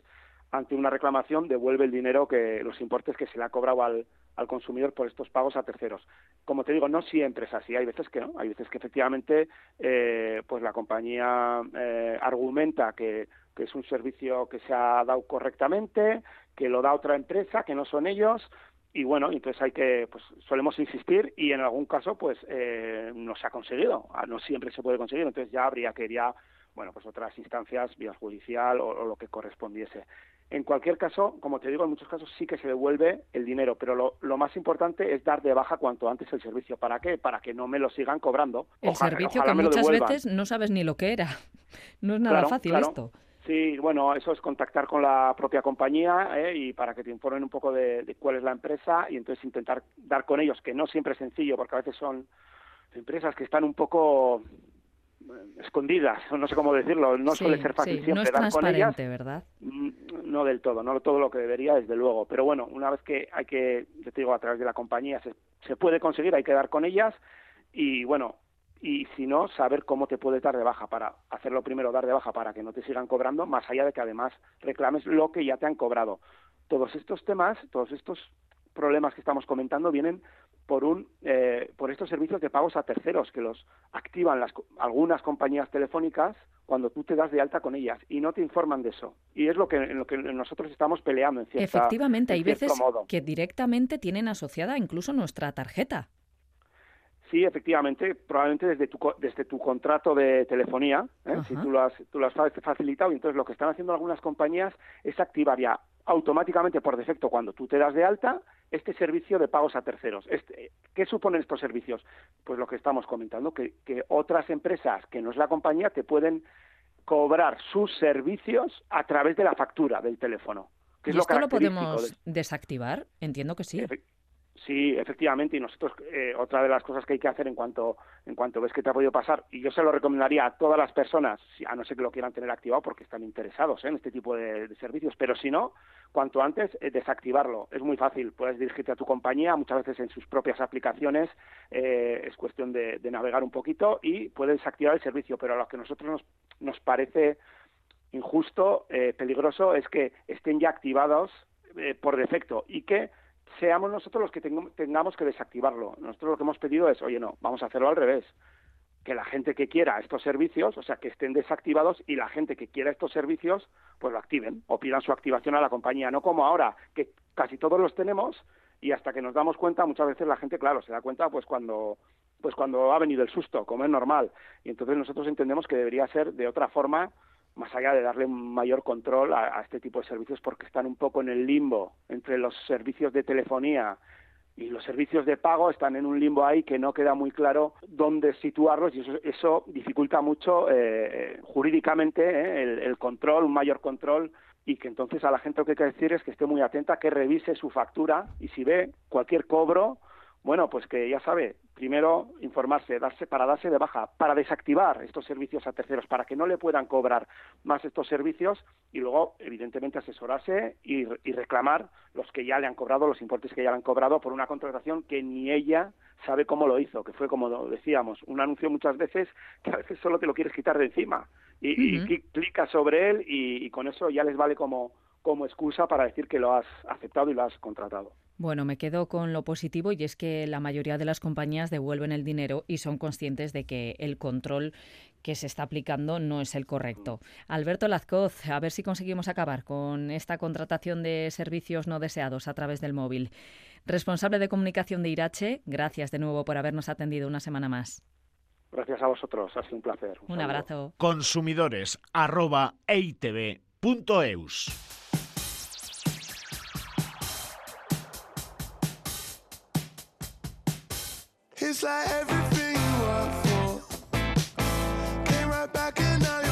ante una reclamación devuelve el dinero que los importes que se le ha cobrado al, al consumidor por estos pagos a terceros. Como te digo, no siempre es así, hay veces que no, hay veces que efectivamente eh, pues la compañía eh, argumenta que, que es un servicio que se ha dado correctamente, que lo da otra empresa, que no son ellos, y bueno, entonces hay que, pues solemos insistir y en algún caso pues eh, no se ha conseguido, ah, no siempre se puede conseguir, entonces ya habría que ir a, bueno, pues otras instancias, vía judicial o, lo que correspondiese. En cualquier caso, como te digo, en muchos casos sí que se devuelve el dinero, pero lo, lo más importante es dar de baja cuanto antes el servicio. ¿Para qué? Para que no me lo sigan cobrando. El servicio que muchas veces no sabes ni lo que era. [laughs] No es nada fácil esto. Sí, bueno, eso es contactar con la propia compañía ¿eh? y para que te informen un poco de, cuál es la empresa y entonces intentar dar con ellos, que no siempre es sencillo, porque a veces son empresas que están un poco eh, escondidas, no sé cómo decirlo, no suele ser fácil siempre dar con ellas. ¿verdad? Mm, no del todo, no todo lo que debería, desde luego. Pero bueno, una vez que hay que, yo te digo, a través de la compañía se, se puede conseguir, hay que dar con ellas y bueno, y si no, saber cómo te puedes dar de baja para hacerlo primero, dar de baja para que no te sigan cobrando, más allá de que además reclames lo que ya te han cobrado. Todos estos temas, todos estos problemas que estamos comentando vienen por un eh, por estos servicios de pagos a terceros que los activan las, algunas compañías telefónicas cuando tú te das de alta con ellas y no te informan de eso. Y es lo que, en lo que nosotros estamos peleando en cierta Efectivamente, hay veces que directamente tienen asociada incluso nuestra tarjeta. Sí, efectivamente, probablemente desde tu, desde tu contrato de telefonía, ¿eh? si tú lo, has, tú lo has facilitado, y entonces lo que están haciendo algunas compañías es activar ya automáticamente por defecto cuando tú te das de alta este servicio de pagos a terceros. Este, ¿Qué suponen estos servicios? Pues lo que estamos comentando, que, que otras empresas que no es la compañía te pueden cobrar sus servicios a través de la factura del teléfono. ¿Y esto lo podemos desactivar? Entiendo que sí. Sí, efectivamente, y nosotros eh, otra de las cosas que hay que hacer en cuanto en cuanto ves que te ha podido pasar, y yo se lo recomendaría a todas las personas, a no ser que lo quieran tener activado porque están interesados ¿eh? en este tipo de, servicios, pero si no, cuanto antes eh, desactivarlo. Es muy fácil, puedes dirigirte a tu compañía, muchas veces en sus propias aplicaciones, es cuestión de, navegar un poquito y puedes desactivar el servicio, pero a lo que a nosotros nos, nos parece injusto, peligroso, es que estén ya activados por defecto y que seamos nosotros los que tengamos que desactivarlo. Nosotros lo que hemos pedido es, oye, no, vamos a hacerlo al revés. Que la gente que quiera estos servicios, o sea, que estén desactivados y la gente que quiera estos servicios, pues lo activen o pidan su activación a la compañía. No como ahora, que casi todos los tenemos y hasta que nos damos cuenta, muchas veces la gente, claro, se da cuenta pues cuando pues cuando ha venido el susto, como es normal. Y entonces nosotros entendemos que debería ser de otra forma más allá de darle un mayor control a, este tipo de servicios porque están un poco en el limbo entre los servicios de telefonía y los servicios de pago están en un limbo ahí que no queda muy claro dónde situarlos y eso, eso dificulta mucho eh, jurídicamente eh, el, el, control, un mayor control y que entonces a la gente lo que hay que decir es que esté muy atenta, que revise su factura y si ve cualquier cobro bueno, pues que ya sabe, primero informarse, darse para darse de baja, para desactivar estos servicios a terceros, para que no le puedan cobrar más estos servicios y luego, evidentemente, asesorarse y, reclamar los que ya le han cobrado, los importes que ya le han cobrado por una contratación que ni ella sabe cómo lo hizo, que fue como decíamos, un anuncio muchas veces que a veces solo te lo quieres quitar de encima y, clicas sobre él y, y con eso ya les vale como como excusa para decir que lo has aceptado y lo has contratado. Bueno, me quedo con lo positivo y es que la mayoría de las compañías devuelven el dinero y son conscientes de que el control que se está aplicando no es el correcto. Alberto Lazcoz, a ver si conseguimos acabar con esta contratación de servicios no deseados a través del móvil. Responsable de comunicación de Irache, gracias de nuevo por habernos atendido una semana más. Gracias a vosotros, ha sido un placer. Un, abrazo. Consumidores It's like everything you work for. Came right back and now you're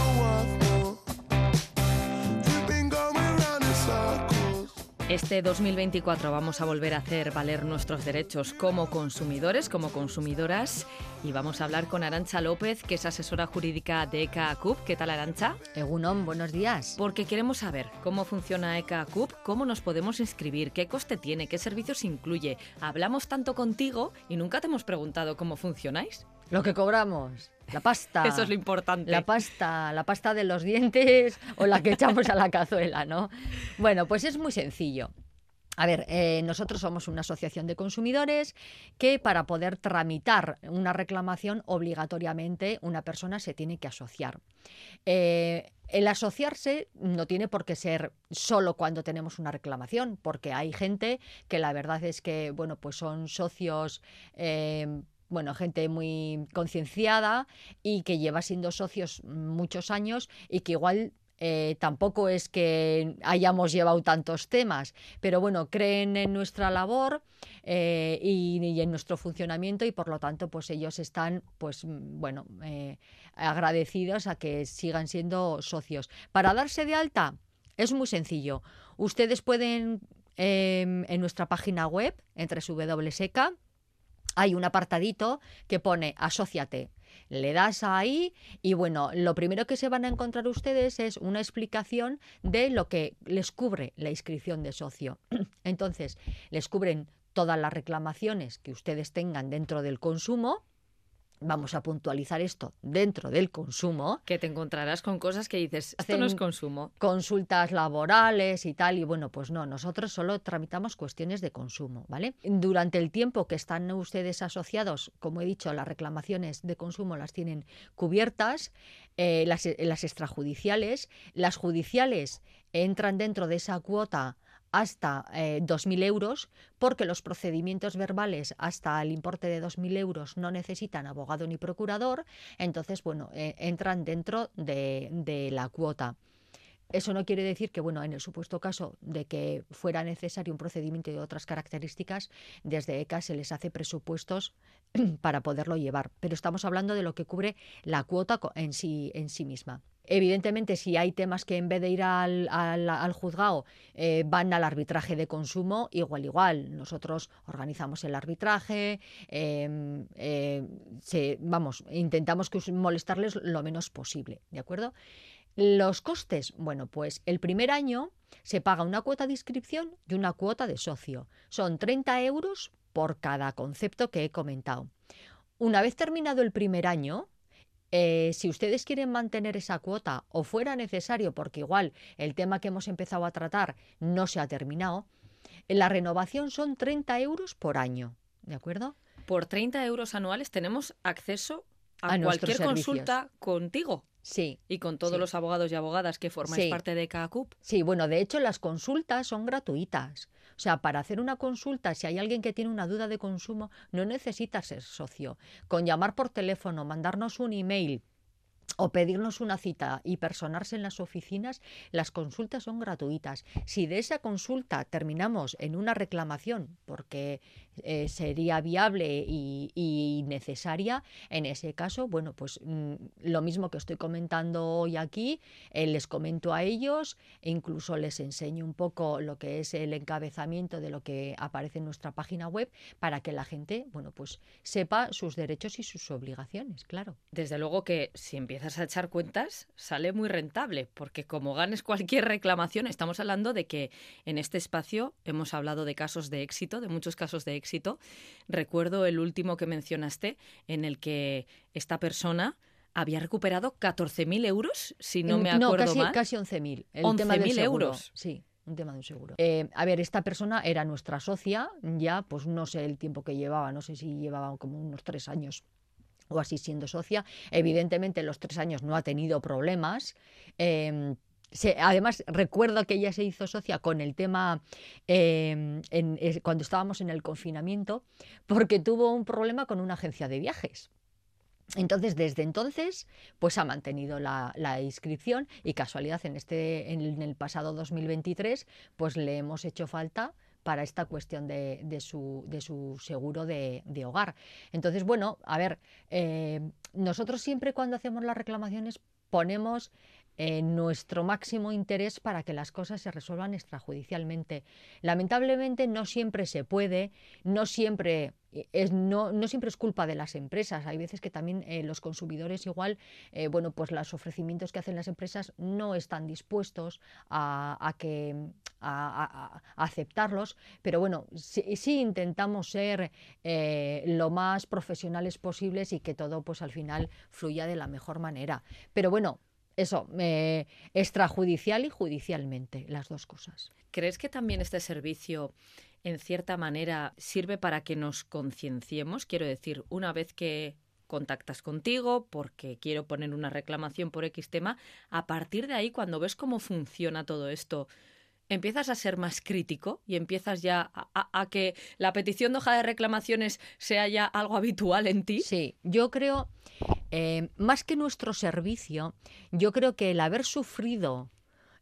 Este 2024 vamos a volver a hacer valer nuestros derechos como consumidores, como consumidoras y vamos a hablar con Arancha López, que es asesora jurídica de ECA CUP. ¿Qué tal, Arancha? Egunon, buenos días. Porque queremos saber cómo funciona ECA CUP, cómo nos podemos inscribir, qué coste tiene, qué servicios incluye. Hablamos tanto contigo y nunca te hemos preguntado cómo funcionáis. Lo que cobramos. La pasta. Eso es lo importante. La pasta, la pasta de los dientes o la que echamos a la cazuela, ¿no? Bueno, pues es muy sencillo. A ver, eh, nosotros somos una asociación de consumidores que para poder tramitar una reclamación obligatoriamente una persona se tiene que asociar. Eh, el asociarse no tiene por qué ser solo cuando tenemos una reclamación, porque hay gente que la verdad es que, bueno, pues son socios. Eh, bueno, gente muy concienciada y que lleva siendo socios muchos años y que igual eh, tampoco es que hayamos llevado tantos temas, pero bueno, creen en nuestra labor eh, y, en nuestro funcionamiento y por lo tanto, pues ellos están, pues bueno, eh, agradecidos a que sigan siendo socios. Para darse de alta es muy sencillo. Ustedes pueden em, en nuestra página web, entre www.seca, hay un apartadito que pone asóciate le das ahí y bueno, lo primero que se van a encontrar ustedes es una explicación de lo que les cubre la inscripción de socio. [clears throat] Entonces, les cubren todas las reclamaciones que ustedes tengan dentro del consumo, vamos a puntualizar esto dentro del consumo. Que te encontrarás con cosas que dices, esto no es consumo. Consultas laborales y tal, y bueno, pues no, nosotros solo tramitamos cuestiones de consumo, ¿vale? Durante el tiempo que están ustedes asociados, como he dicho, las reclamaciones de consumo las tienen cubiertas, eh, las, las extrajudiciales, las judiciales entran dentro de esa cuota hasta 2.000 eh, euros, porque los procedimientos verbales hasta el importe de 2.000 euros no necesitan abogado ni procurador, entonces, bueno, eh, entran dentro de, de, la cuota. Eso no quiere decir que, bueno, en el supuesto caso de que fuera necesario un procedimiento de otras características, desde ECA se les hace presupuestos [clears throat] para poderlo llevar. Pero estamos hablando de lo que cubre la cuota en sí, en sí misma. Evidentemente, si hay temas que en vez de ir al, juzgado eh, van al arbitraje de consumo, igual, igual. Nosotros organizamos el arbitraje, em, eh, vamos, intentamos molestarles lo menos posible, ¿de acuerdo? Los costes, bueno, pues el primer año se paga una cuota de inscripción y una cuota de socio. Son 30 euros por cada concepto que he comentado. Una vez terminado el primer año, eh, si ustedes quieren mantener esa cuota o fuera necesario, porque igual el tema que hemos empezado a tratar no se ha terminado, la renovación son 30 euros por año, ¿de acuerdo? Por 30 euros anuales tenemos acceso a, cualquier consulta contigo. Sí. Y con todos los abogados y abogadas que formáis parte de CACUP. Sí, bueno, de hecho las consultas son gratuitas. O sea, para hacer una consulta, si hay alguien que tiene una duda de consumo, no necesita ser socio. Con llamar por teléfono, mandarnos un email, o pedirnos una cita y personarse en las oficinas, las consultas son gratuitas. Si de esa consulta terminamos en una reclamación porque eh, sería viable y, necesaria, en ese caso, bueno, pues mm, lo mismo que estoy comentando hoy aquí, eh, les comento a ellos, e incluso les enseño un poco lo que es el encabezamiento de lo que aparece en nuestra página web para que la gente, bueno, pues sepa sus derechos y sus obligaciones, claro. Desde luego que si empiezas a echar cuentas, sale muy rentable, porque como ganes cualquier reclamación, estamos hablando de que en este espacio hemos hablado de casos de éxito, de muchos casos de éxito Recuerdo el último que mencionaste, en el que esta persona había recuperado 14.000 euros, si no me acuerdo casi, mal. casi 11.000. 11.000 euros. Sí un tema de un seguro. Eh, a ver, esta persona era nuestra socia, ya, pues no sé el tiempo que llevaba, no sé si llevaba como unos tres años o así siendo socia. Evidentemente, en los tres años no ha tenido problemas. Em, además, recuerdo que ella se hizo socia con el tema em, cuando estábamos en el confinamiento, porque tuvo un problema con una agencia de viajes. Entonces, desde entonces, pues ha mantenido la, inscripción y casualidad en, este, en el pasado 2023, pues le hemos hecho falta para esta cuestión de, su, seguro de, hogar. Entonces, bueno, a ver, eh, nosotros siempre cuando hacemos las reclamaciones ponemos nuestro máximo interés para que las cosas se resuelvan extrajudicialmente. Lamentablemente no siempre se puede, no siempre eh, es, no, siempre es culpa de las empresas. Hay veces que también eh, los consumidores igual, eh, bueno, pues los ofrecimientos que hacen las empresas no están dispuestos a, que, a, aceptarlos. Pero bueno, sí, sí intentamos ser lo más profesionales posibles y que todo pues al final fluya de la mejor manera. Pero bueno, eso, extrajudicial y judicialmente, las dos cosas. ¿Crees que también este servicio, en cierta manera, sirve para que nos concienciemos? Quiero decir, una vez que contactas contigo porque quiero poner una reclamación por X tema, a partir de ahí, cuando ves cómo funciona todo esto, empiezas a ser más crítico y empiezas ya a, que la petición de hoja de reclamaciones sea ya algo habitual en ti. Sí, yo creo, eh, más que nuestro servicio, yo creo que el haber sufrido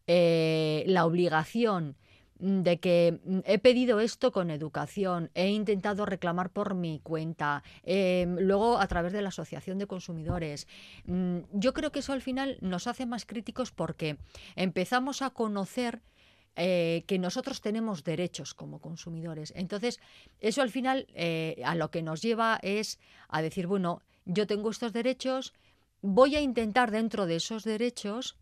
eh, la obligación de que mm, he pedido esto con educación, he intentado reclamar por mi cuenta, em, luego a través de la Asociación de Consumidores. Mm, yo creo que eso al final nos hace más críticos porque empezamos a conocer eh, que nosotros tenemos derechos como consumidores. Entonces, eso al final a lo que nos lleva es a decir, bueno, yo tengo estos derechos, voy a intentar dentro de esos derechos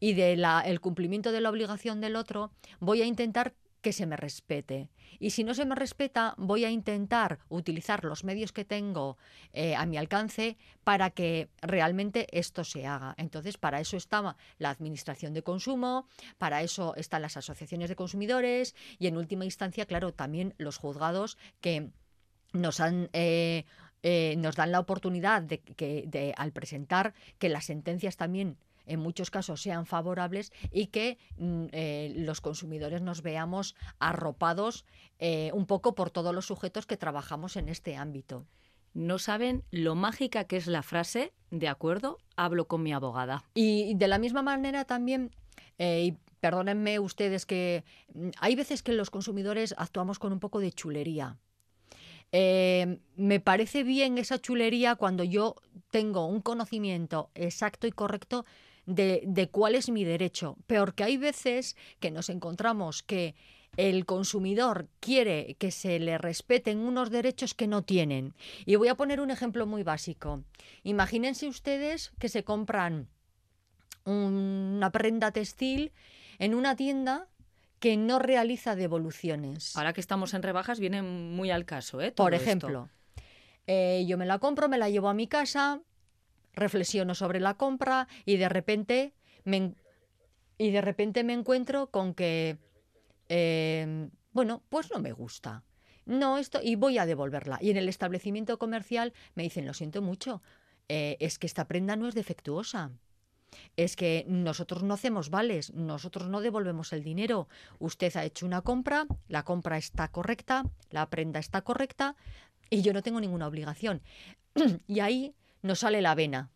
y del el cumplimiento de la obligación del otro, voy a intentar que se me respete. Y si no se me respeta, voy a intentar utilizar los medios que tengo eh, a mi alcance para que realmente esto se haga. Entonces, para eso está la Administración de Consumo, para eso están las asociaciones de consumidores y, en última instancia, claro, también los juzgados que nos han eh, eh, nos dan la oportunidad de que de, al presentar que las sentencias también en muchos casos sean favorables y que mm, eh, los consumidores nos veamos arropados eh, un poco por todos los sujetos que trabajamos en este ámbito. No saben lo mágica que es la frase, de acuerdo, hablo con mi abogada. Y de la misma manera también, eh, y perdónenme ustedes que mm, hay veces que los consumidores actuamos con un poco de chulería. Me parece bien esa chulería cuando yo tengo un conocimiento exacto y correcto de, cuál es mi derecho. Peor que hay veces que nos encontramos que el consumidor quiere que se le respeten unos derechos que no tienen. Y voy a poner un ejemplo muy básico. Imagínense ustedes que se compran una prenda textil en una tienda que no realiza devoluciones. Ahora que estamos en rebajas viene muy al caso, ¿eh? Por ejemplo, eh, yo me la compro, me la llevo a mi casa, reflexiono sobre la compra y de repente me, y de repente me encuentro con que, em, bueno, pues no me gusta. No, esto, y voy a devolverla. Y en el establecimiento comercial me dicen, lo siento mucho, eh, es que esta prenda no es defectuosa. Es que nosotros no hacemos vales, nosotros no devolvemos el dinero. Usted ha hecho una compra, la compra está correcta, la prenda está correcta y yo no tengo ninguna obligación. [clears throat] y ahí nos sale la vena.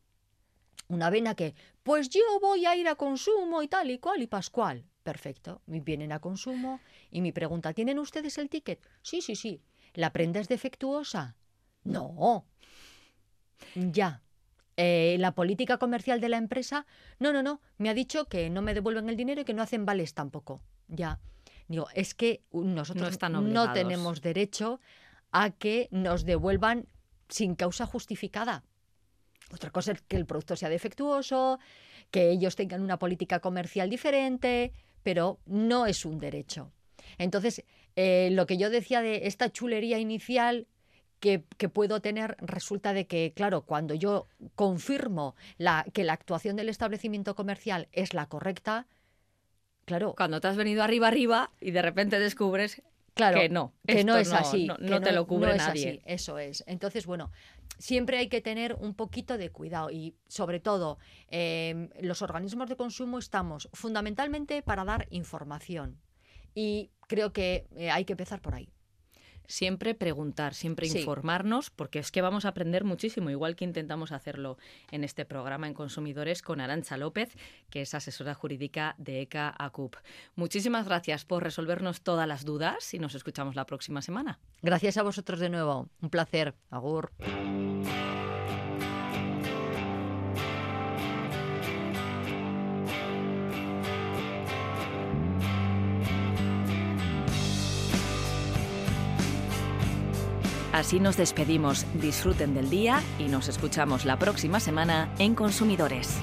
Una vena que, pues yo voy a ir a consumo y tal y cual y pascual. Perfecto. Vienen a consumo y mi pregunta, ¿tienen ustedes el ticket? Sí, sí, sí. ¿La prenda es defectuosa? No. Ya. Eh, la política comercial de la empresa, no, no, no. Me ha dicho que no me devuelven el dinero y que no hacen vales tampoco. Ya. Digo, es que nosotros no tenemos derecho a que nos devuelvan sin causa justificada. Otra cosa es que el producto sea defectuoso, que ellos tengan una política comercial diferente, pero no es un derecho. Entonces, eh, lo que yo decía de esta chulería inicial que, puedo tener resulta de que, claro, cuando yo confirmo la, que la actuación del establecimiento comercial es la correcta, claro. Cuando te has venido arriba, arriba y de repente descubres que no. Que no es así. No, te lo cubre nadie. eso es. Entonces, bueno, siempre hay que tener un poquito de cuidado y sobre todo em, los organismos de consumo estamos fundamentalmente para dar información y creo que eh, hay que empezar por ahí siempre preguntar, siempre informarnos, porque es que vamos a aprender muchísimo, igual que intentamos hacerlo en este programa en Consumidores con Arancha López, que es asesora jurídica de ECA ACUP. Muchísimas gracias por resolvernos todas las dudas y nos escuchamos la próxima semana. Gracias a vosotros de nuevo. Un placer. Agur. Así nos despedimos. Disfruten del día y nos escuchamos la próxima semana en Consumidores.